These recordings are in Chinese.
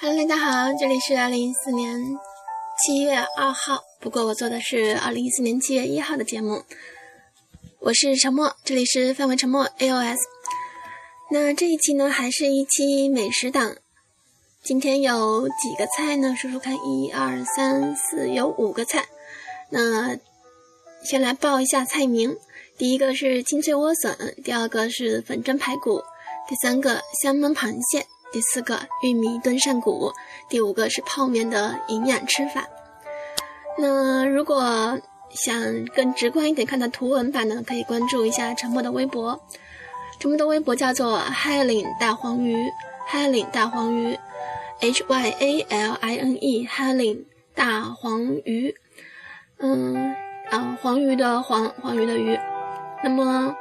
Hello，大家好，这里是二零一四年七月二号，不过我做的是二零一四年七月一号的节目。我是沉默，这里是范围沉默 AOS。那这一期呢，还是一期美食档。今天有几个菜呢？数数看，一二三四，有五个菜。那先来报一下菜名：第一个是清脆莴笋，第二个是粉蒸排骨，第三个香焖螃蟹。第四个玉米炖扇骨，第五个是泡面的营养吃法。那如果想更直观一点看到图文版呢，可以关注一下沉默的微博。沉默的微博叫做海岭大黄鱼，海岭大黄鱼，H Y A L I N E，海岭大黄鱼。嗯啊，黄鱼的黄，黄鱼的鱼。那么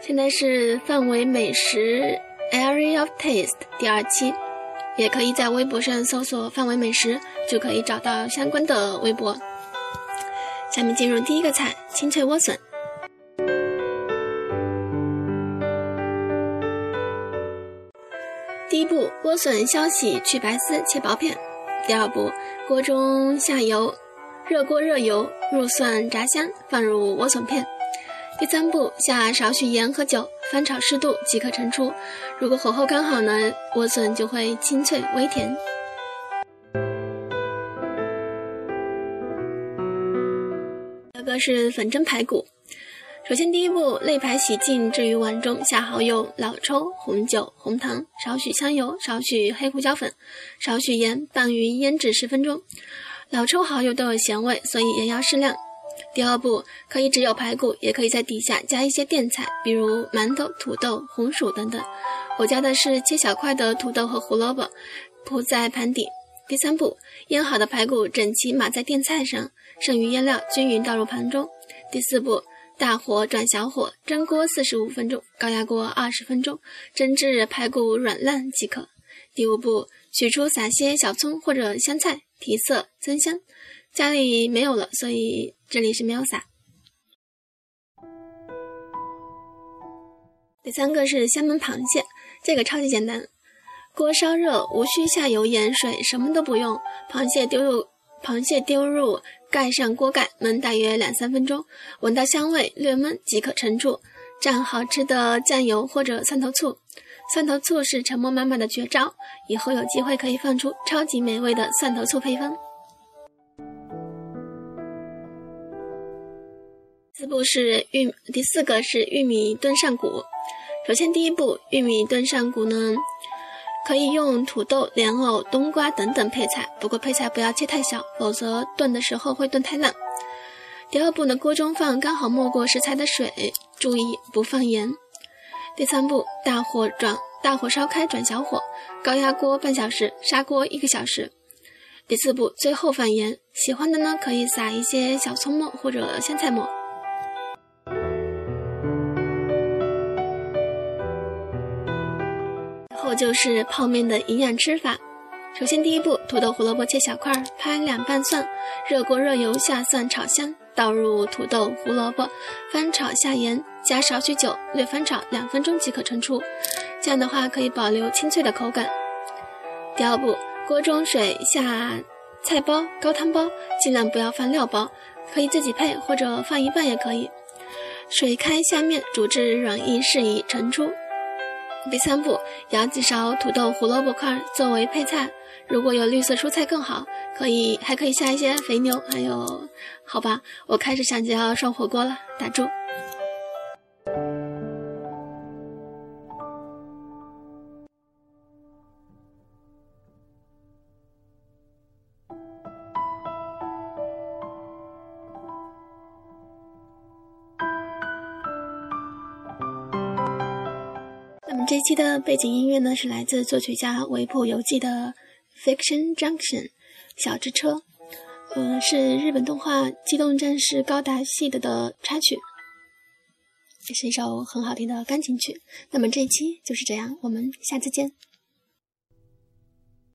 现在是范围美食。Area of Taste 第二期，也可以在微博上搜索“范围美食”，就可以找到相关的微博。下面进入第一个菜：清脆莴笋。第一步，莴笋削洗去白丝，切薄片。第二步，锅中下油，热锅热油，入蒜炸香，放入莴笋片。第三步，下少许盐和酒。翻炒适度即可盛出。如果火候刚好呢，莴笋就会清脆微甜。第二个是粉蒸排骨。首先，第一步，肋排洗净，置于碗中，下蚝油、老抽、红酒、红糖，少许香油，少许黑胡椒粉，少许盐，拌匀腌制十分钟。老抽、蚝油都有咸味，所以也要适量。第二步，可以只有排骨，也可以在底下加一些垫菜，比如馒头、土豆、红薯等等。我加的是切小块的土豆和胡萝卜，铺在盘底。第三步，腌好的排骨整齐码在垫菜上，剩余腌料均匀倒入盘中。第四步，大火转小火蒸锅四十五分钟，高压锅二十分钟，蒸至排骨软烂即可。第五步，取出撒些小葱或者香菜，提色增香。家里没有了，所以这里是没有撒。第三个是香焖螃蟹，这个超级简单，锅烧热，无需下油、盐、水，什么都不用，螃蟹丢入，螃蟹丢入，盖上锅盖，焖大约两三分钟，闻到香味，略焖即可盛出，蘸好吃的酱油或者蒜头醋。蒜头醋是沉默妈妈的绝招，以后有机会可以放出超级美味的蒜头醋配方。四步是玉，第四个是玉米炖扇骨。首先，第一步，玉米炖扇骨呢，可以用土豆、莲藕、冬瓜等等配菜，不过配菜不要切太小，否则炖的时候会炖太烂。第二步呢，锅中放刚好没过食材的水，注意不放盐。第三步，大火转，大火烧开转小火，高压锅半小时，砂锅一个小时。第四步，最后放盐，喜欢的呢可以撒一些小葱末或者香菜末。就是泡面的营养吃法。首先，第一步，土豆、胡萝卜切小块，拍两瓣蒜，热锅热油下蒜炒香，倒入土豆、胡萝卜，翻炒下盐，加少许酒，略翻炒两分钟即可盛出。这样的话可以保留清脆的口感。第二步，锅中水下菜包、高汤包，尽量不要放料包，可以自己配或者放一半也可以。水开下面，煮至软硬适宜，盛出。第三步，舀几勺土豆、胡萝卜块作为配菜。如果有绿色蔬菜更好，可以还可以下一些肥牛。还有，好吧，我开始想着要涮火锅了，打住。这一期的背景音乐呢，是来自作曲家维普游记的《Fiction Junction》小之车，呃，是日本动画《机动战士高达》系的的插曲，也是一首很好听的钢琴曲。那么这一期就是这样，我们下次见。